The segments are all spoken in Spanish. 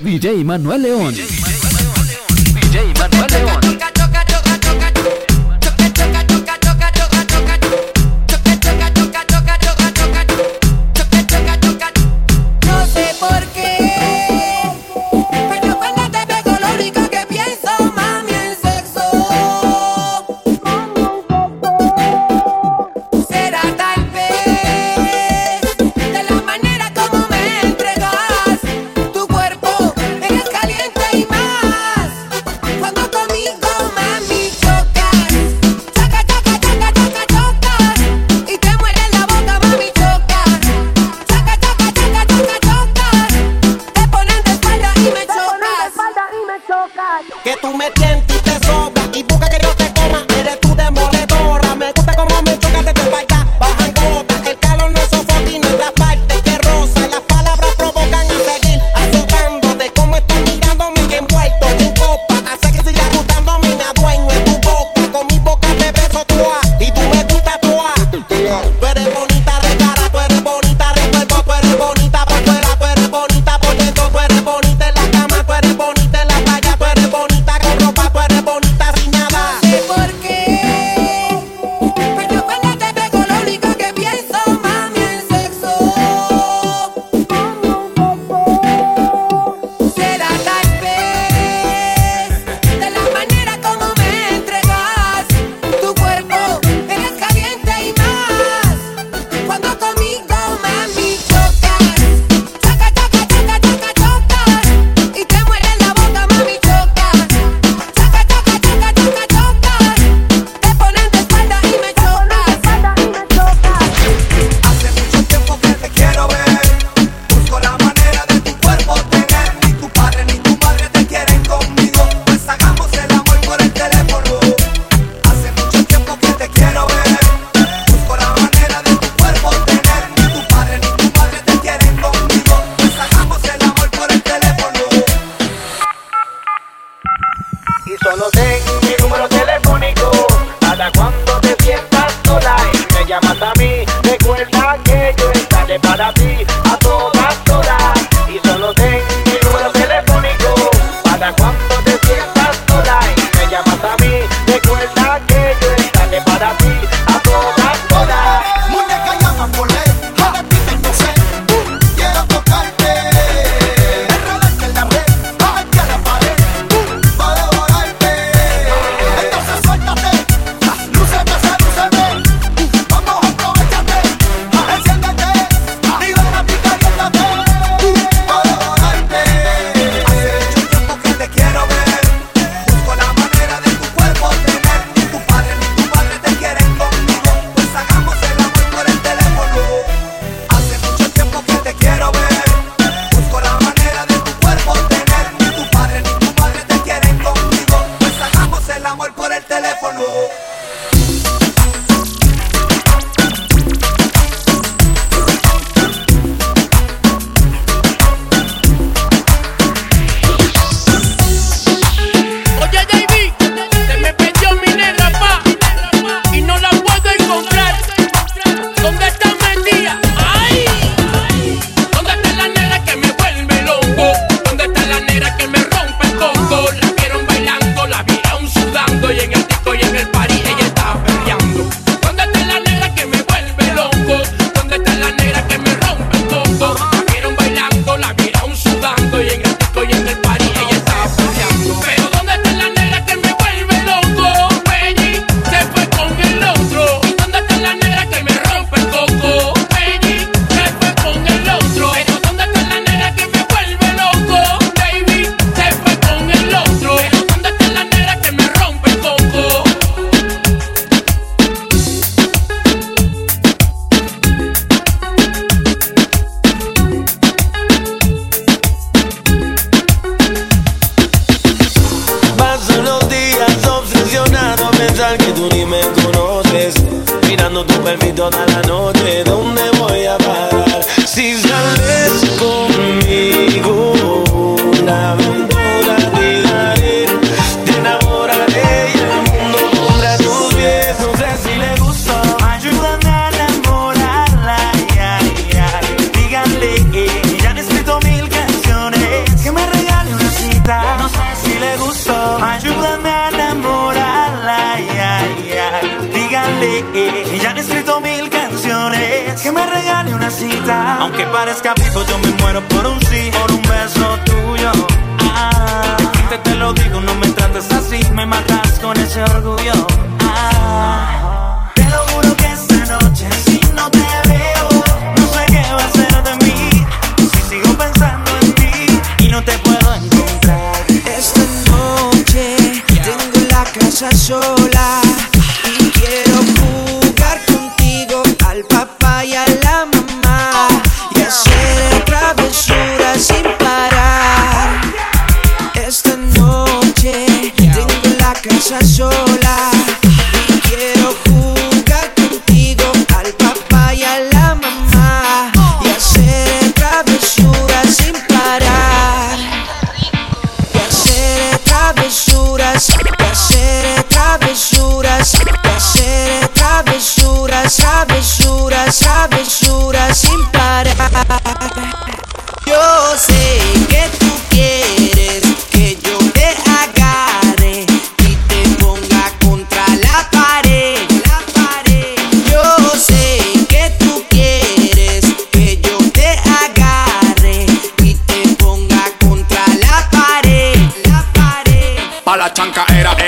DJ Manuel León. DJ Manuel León.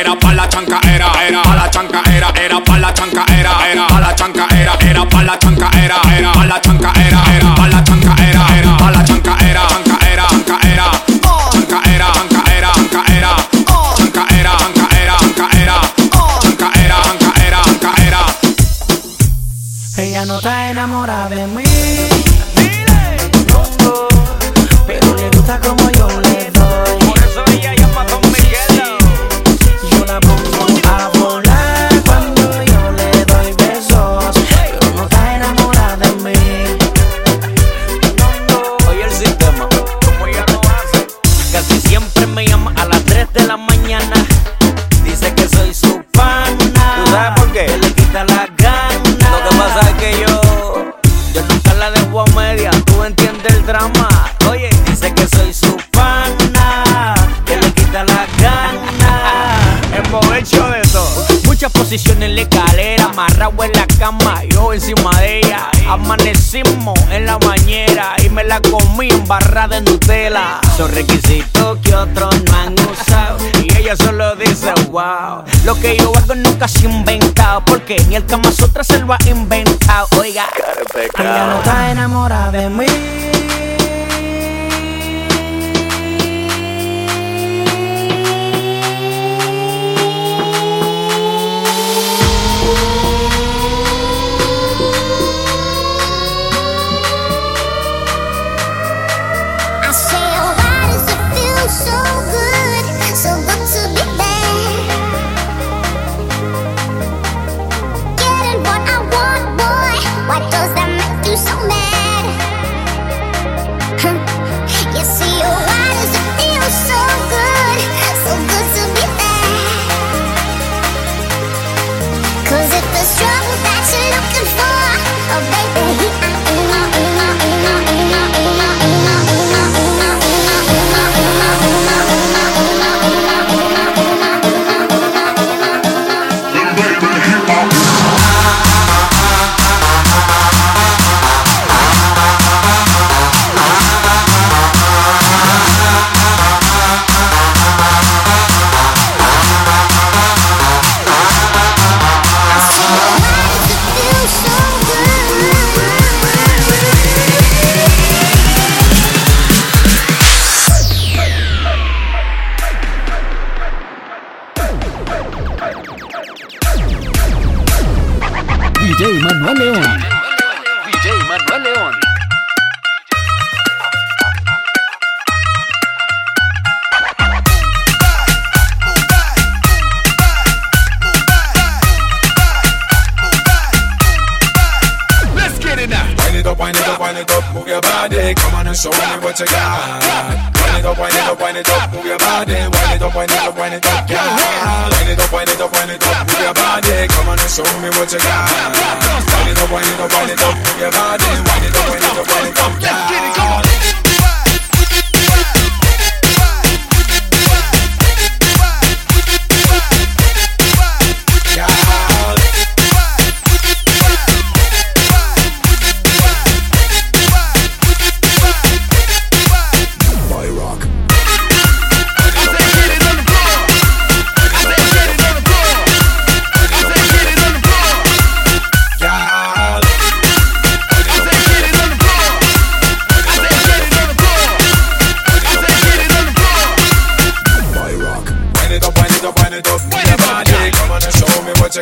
era, pa' la chanca era, era, pa' la chanca era, era, pa' la chanca era, era, pa' la chanca era, era, pa' la chanca era, era, pa' la chanca era, era, pa' la chanca era, era, pa' la chanca era, chanca era, chanca era, chanca era, chanca era, chanca era, chanca era, chanca era, chanca era, chanca era, chanca era, chanca era. Ella no está enamorada de mí. muchas posiciones en la escalera, amarrado en la cama, yo encima de ella. Amanecimos en la bañera y me la comí embarrada en Nutella. Son requisitos que otros no han usado y ella solo dice wow. Lo que yo hago nunca se ha inventado porque ni el Kama Sutra se lo ha inventado. Oiga, ella no está enamorada de mí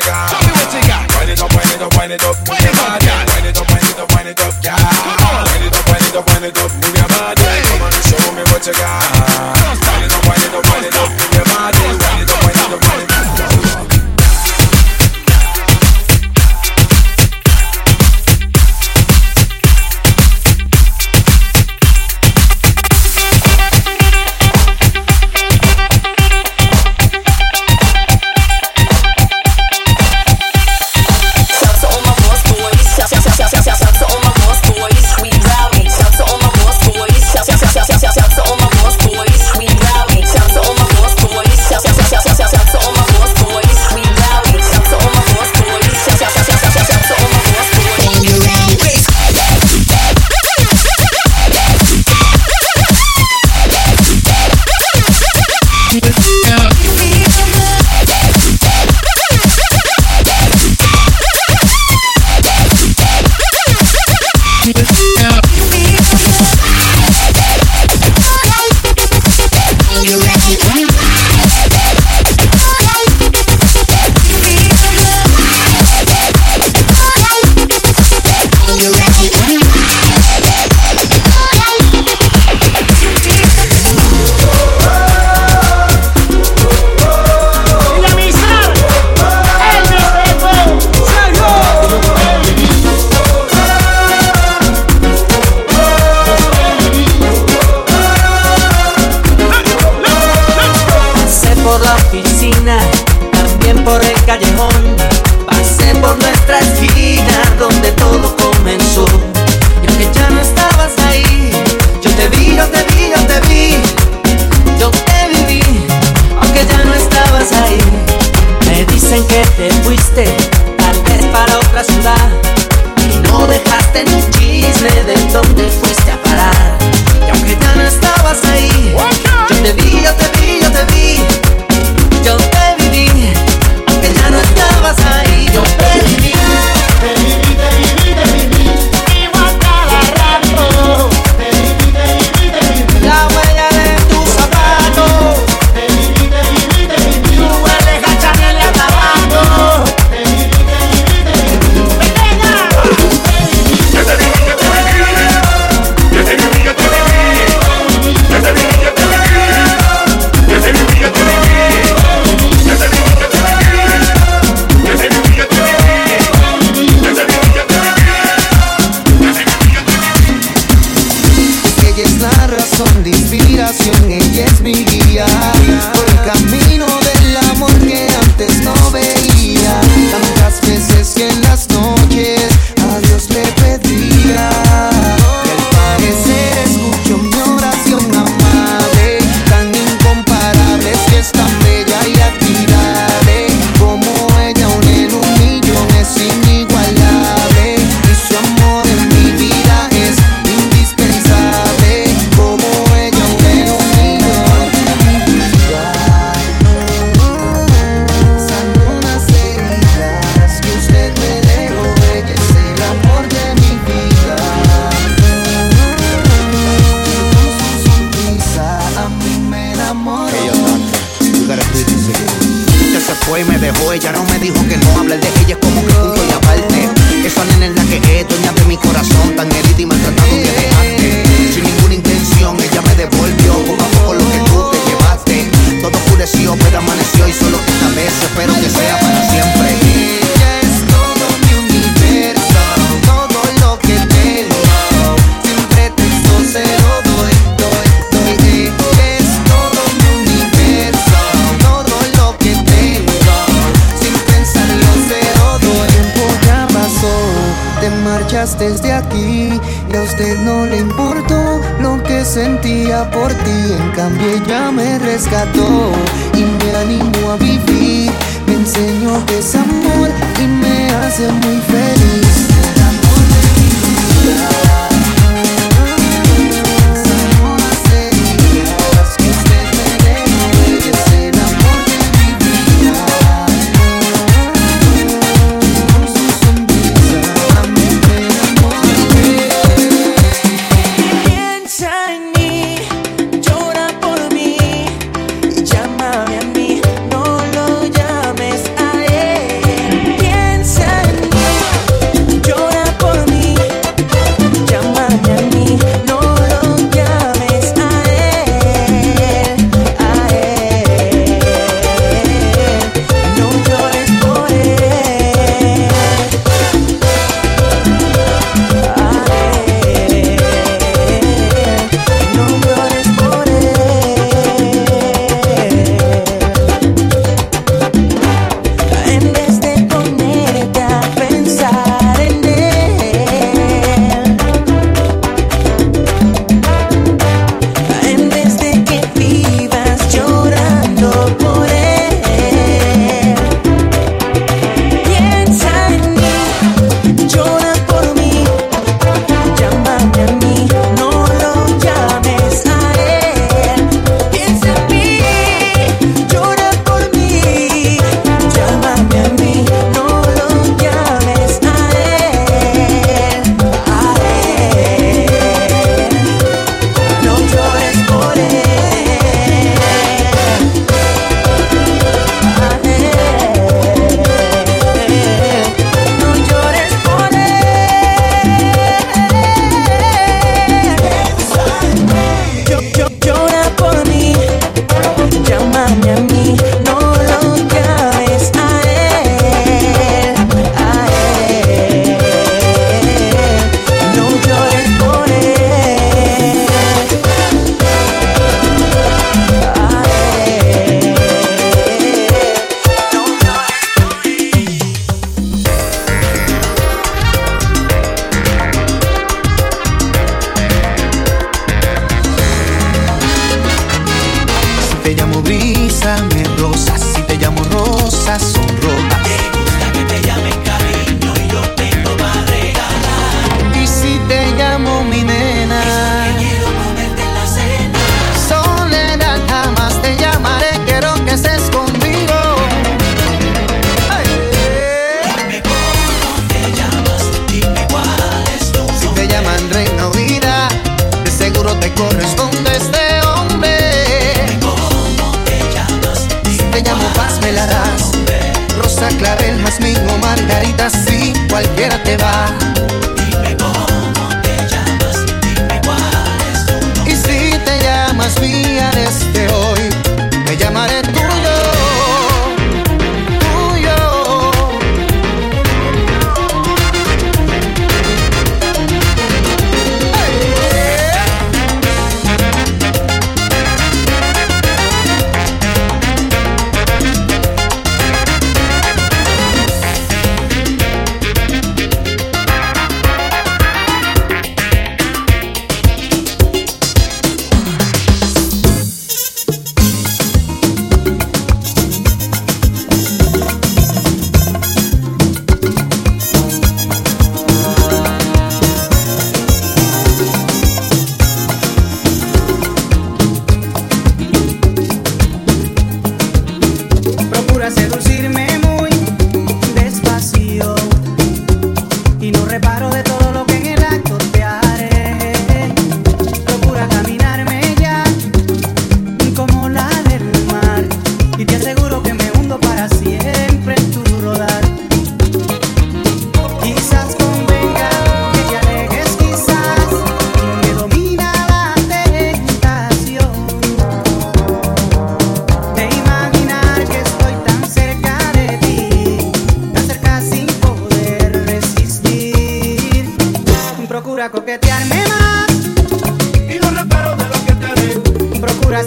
sugar. Tell me what you got. Wind it up, wind it up, wind it up. Desde aquí.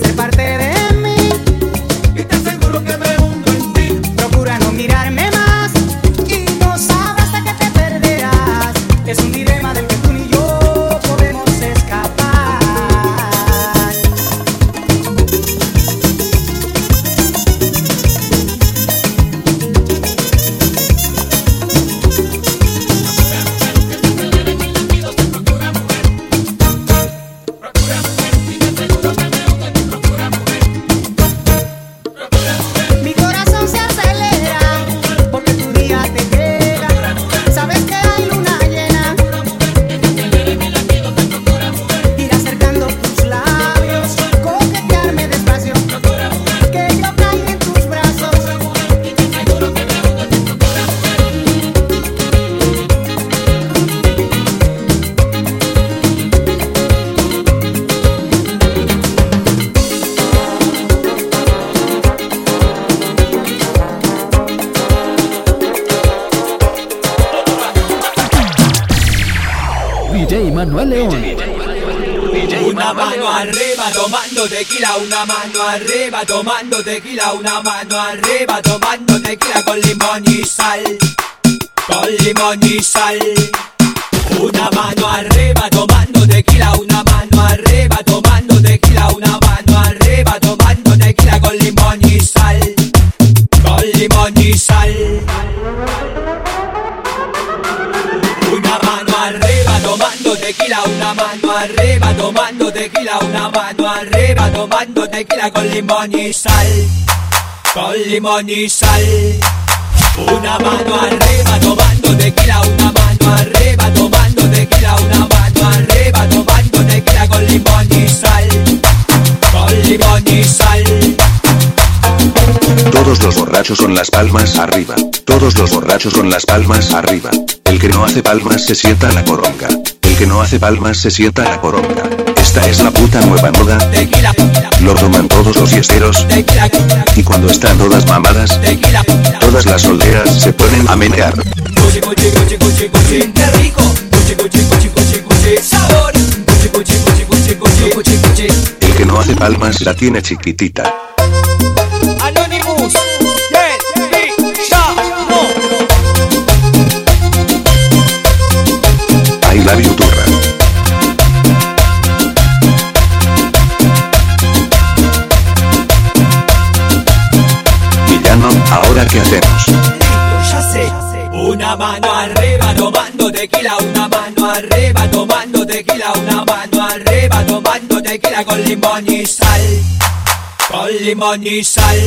Ser parte limón y sal, con limón y sal. Una mano arriba tomando tequila, una mano arriba tomando tequila, una mano arriba tomando tequila con limón y sal, con limón y sal. Una mano arriba tomando tequila, una mano arriba tomando tequila, una mano arriba tomando tequila con limón y sal, con limón y sal. Una mano arriba tomando tequila, una mano arriba tomando tequila, una mano arriba tomando tequila con limón y sal, con limón y sal. Todos los borrachos con las palmas arriba. Todos los borrachos con las palmas arriba. El que no hace palmas se sienta la coronga. Que no hace palmas se sienta la coronga. Esta es la puta nueva moda. Lo toman todos los tequila, Y cuando están todas mamadas, todas las solteras se ponen a menear. El que no hace palmas la tiene chiquitita. Tequila con limón y sal, con limón y sal.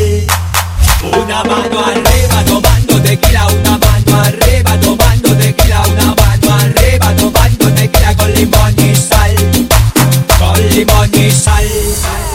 Una mano arriba tomando tequila, una mano arriba tomando tequila, una mano arriba tomando tequila con limón y sal, con limón y sal.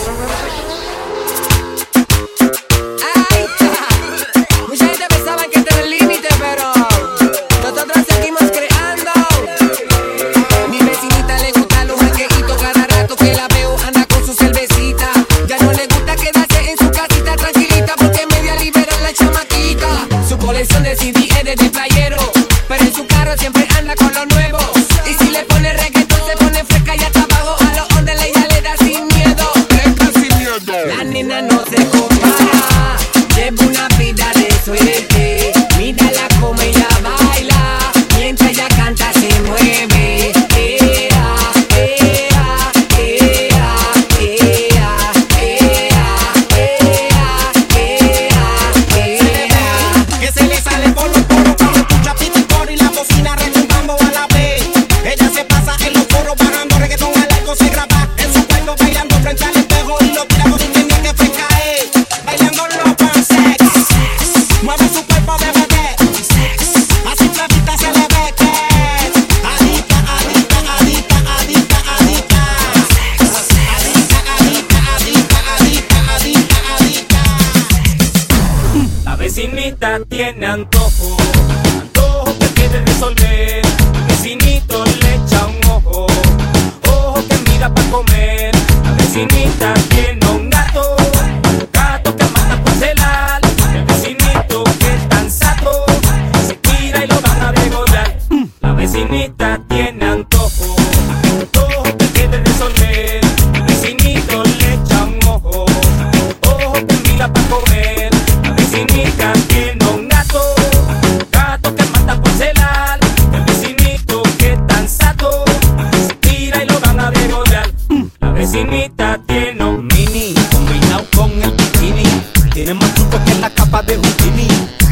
Tiene más truco que la capa de Houdini.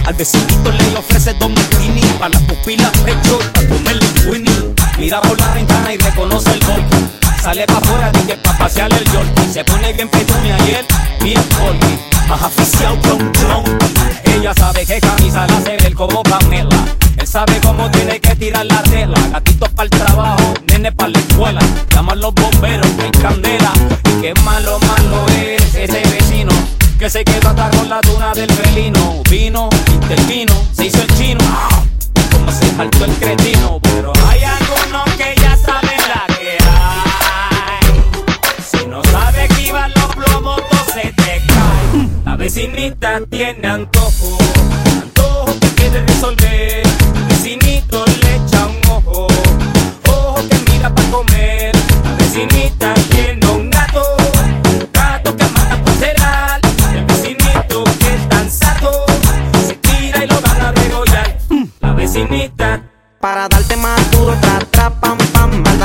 Al vecinito le ofrece dos martini para las pupilas pecho, para comerle un Winnie. Mira por la ventana y reconoce el golpe. Sale pa' afuera, dice pa' pasear el yorkie. Se pone bien petunia él bien corgi. Más aficiado que un. Ella sabe que camisa la hace ver como Pamela. Él sabe cómo tiene que tirar la tela. Gatitos para el trabajo, nene para la escuela. Llaman los bomberos, hay candela. Y qué malo, Que se quedó hasta con la tuna del felino. Vino, intervino, se hizo el chino. Como se saltó el cretino. Pero hay algunos que ya saben la que hay. Si no sabe que iban los plomos, todo se te cae. La vecinita tiene antojo, antojo que quiere resolver. Para darte más duro, tra, tra, pam, pam. Al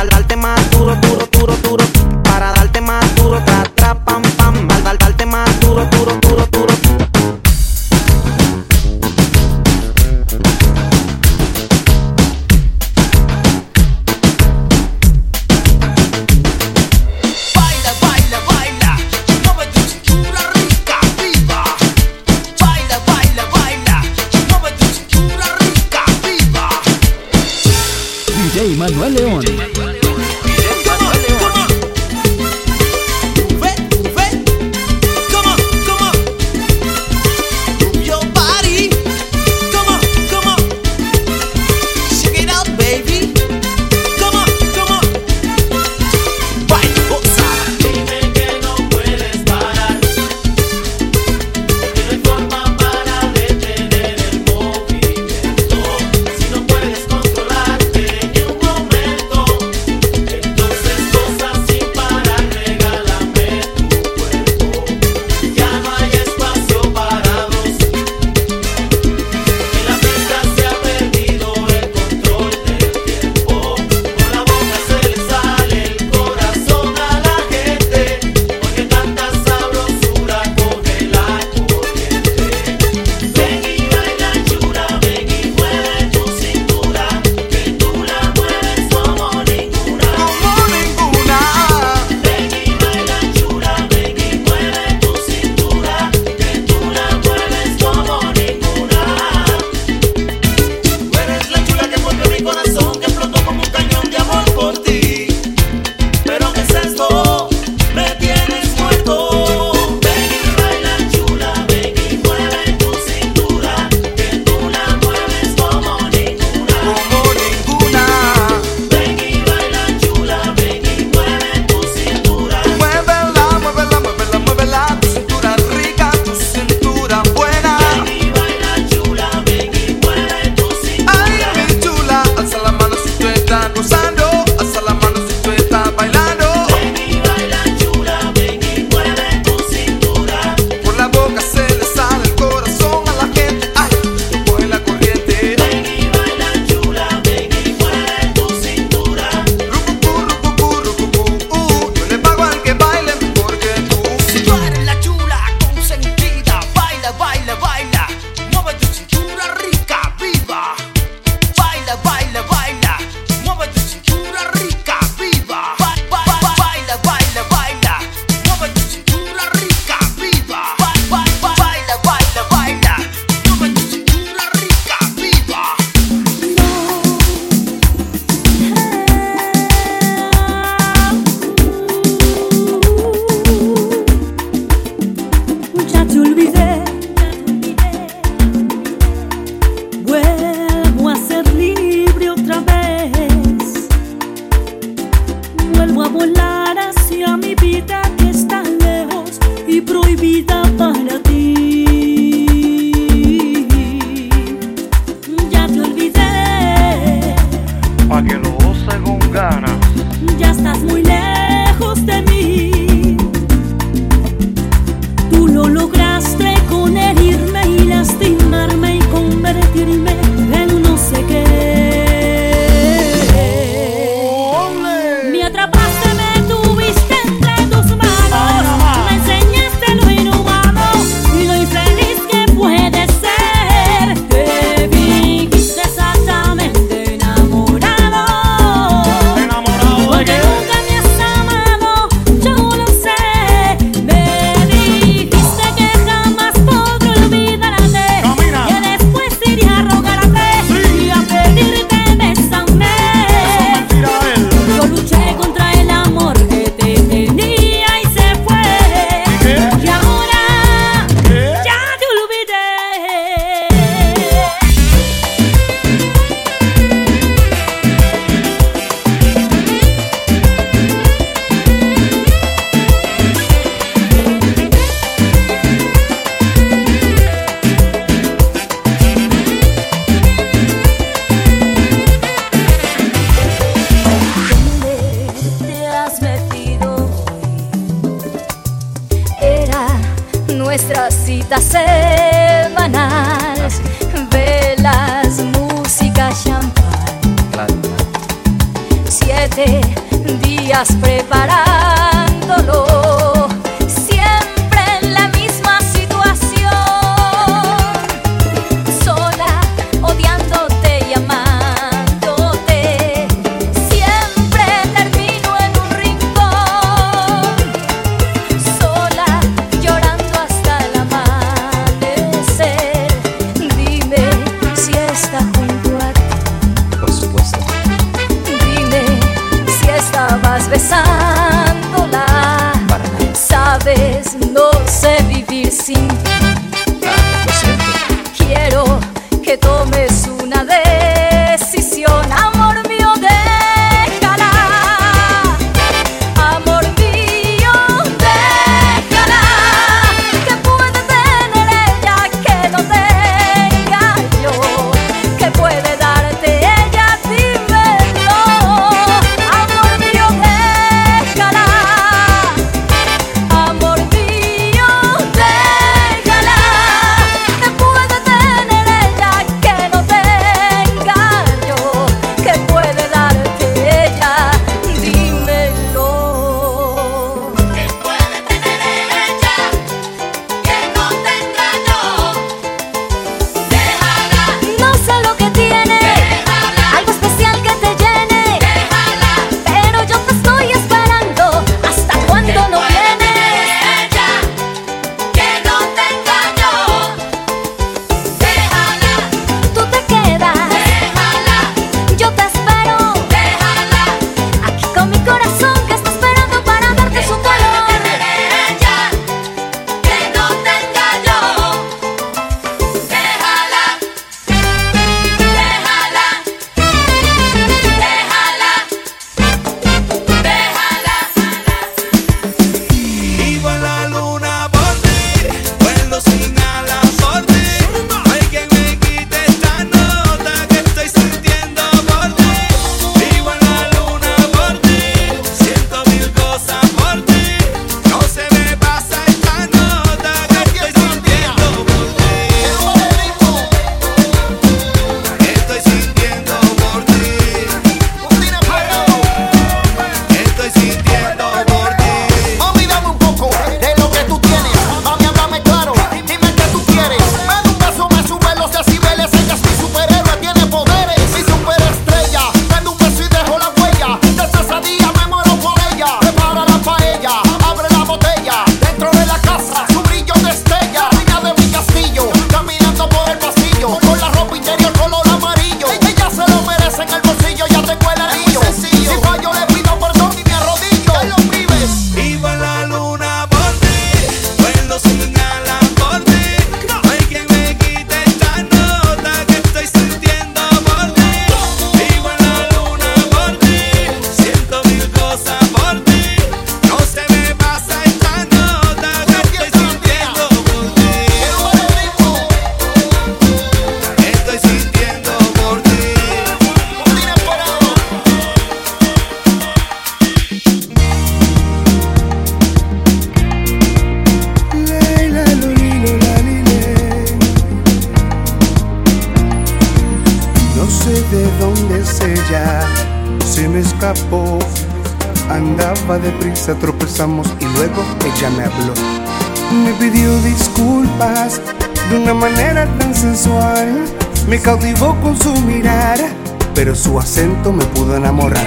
su acento me pudo enamorar.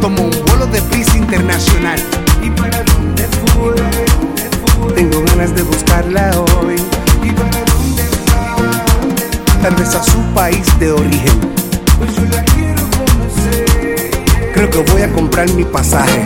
Tomó un vuelo de prisa internacional. ¿Y para dónde fue? Tengo ganas de buscarla hoy. ¿Y para dónde va? Tal vez a su país de origen. Pues. Creo que voy a comprar mi pasaje.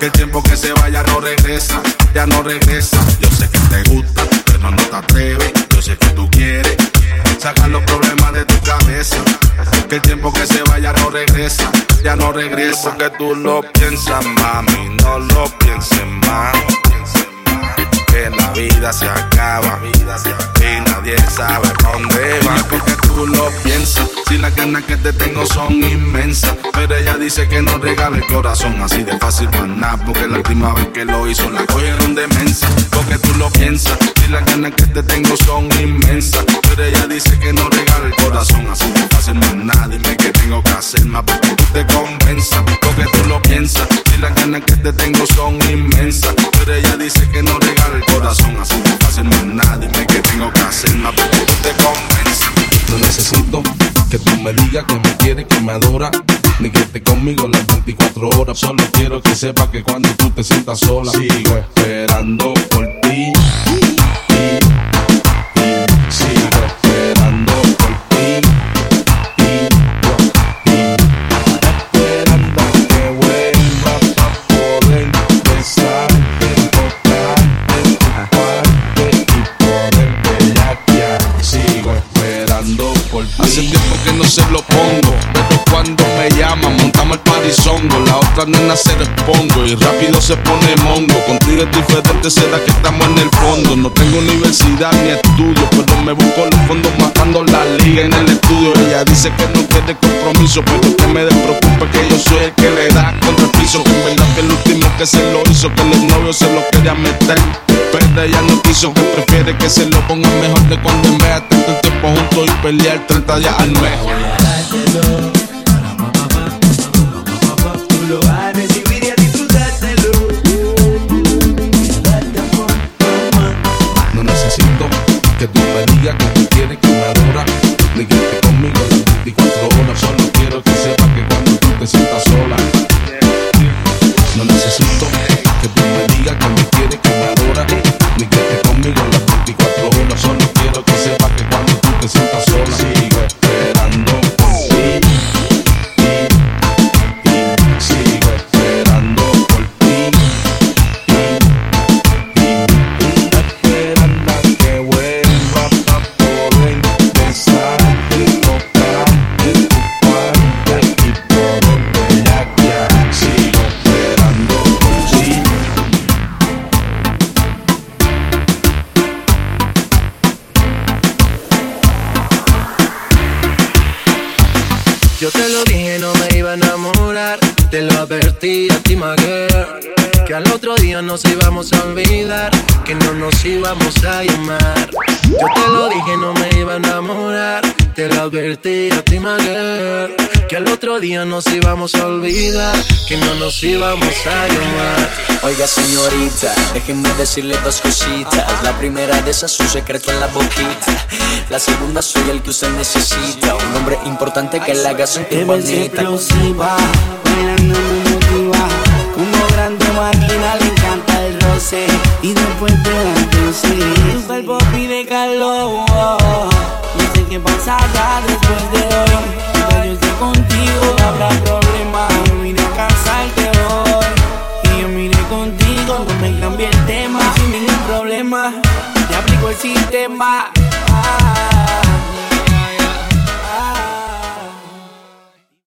Que el tiempo que se vaya no regresa, ya no regresa. Yo sé que te gusta, pero no te atreves. Yo sé que tú quieres sacar los problemas de tu cabeza. Que el tiempo que se vaya no regresa, ya no regresa. Porque tú lo piensas, mami, no lo pienses más. Que la vida se acaba y nadie sabe dónde va. Porque tú lo piensas, si las ganas que te tengo son inmensas. Pero ella dice que no regala el corazón así de fácil nada. Porque la última vez que lo hizo la cogieron de mensa. Porque tú lo piensas, si las ganas que te tengo son inmensas. Pero ella dice que no regala el corazón así de fácil nada. Dime que tengo que hacer más para que tú te convenzas. Porque tú lo piensas, si las ganas que te tengo son inmensas. Pero ella dice que no regala el corazón así de fácil nada. Dime que tengo que hacer más para que tú te convenzas. No necesito que tú me digas que me quieres, que me adora, ni que esté conmigo las 24 horas. Solo quiero que sepas que cuando tú te sientas sola, sigo esperando por ti. Sigo ti. Hace otra otra nena se respondo y rápido se pone mongo. Contigo es diferente, será que estamos en el fondo. No tengo universidad ni estudio, pero me busco los fondos matando la liga en el estudio. Ella dice que no quiere compromiso, pero que me despreocupe que yo soy el que le da contra el piso. Que en verdad que el último que se lo hizo, que los novios se lo quería meter. Pero ella no quiso, que prefiere que se lo ponga mejor de cuando en vez de tanto tiempo juntos y pelear 30 días al mes. Nos íbamos a olvidar. Que no nos íbamos a llamar. Yo te lo dije, no me iba a enamorar. Te lo advertí a ti, my girl, Que al otro día nos íbamos a olvidar. Que no nos íbamos a llamar. Oiga señorita, déjenme decirle dos cositas La primera de esas, su secreto en la boquita La segunda, soy el que usted necesita Un hombre importante que le haga sentir bonita Y después te la. Tu cuerpo pide calor. No sé qué pasará después de hoy. Mientras yo esté contigo, no habrá problema. Yo vine a casarte hoy. Y yo miré contigo, no me cambié el tema. Sin ningún problema, te aplico el sistema.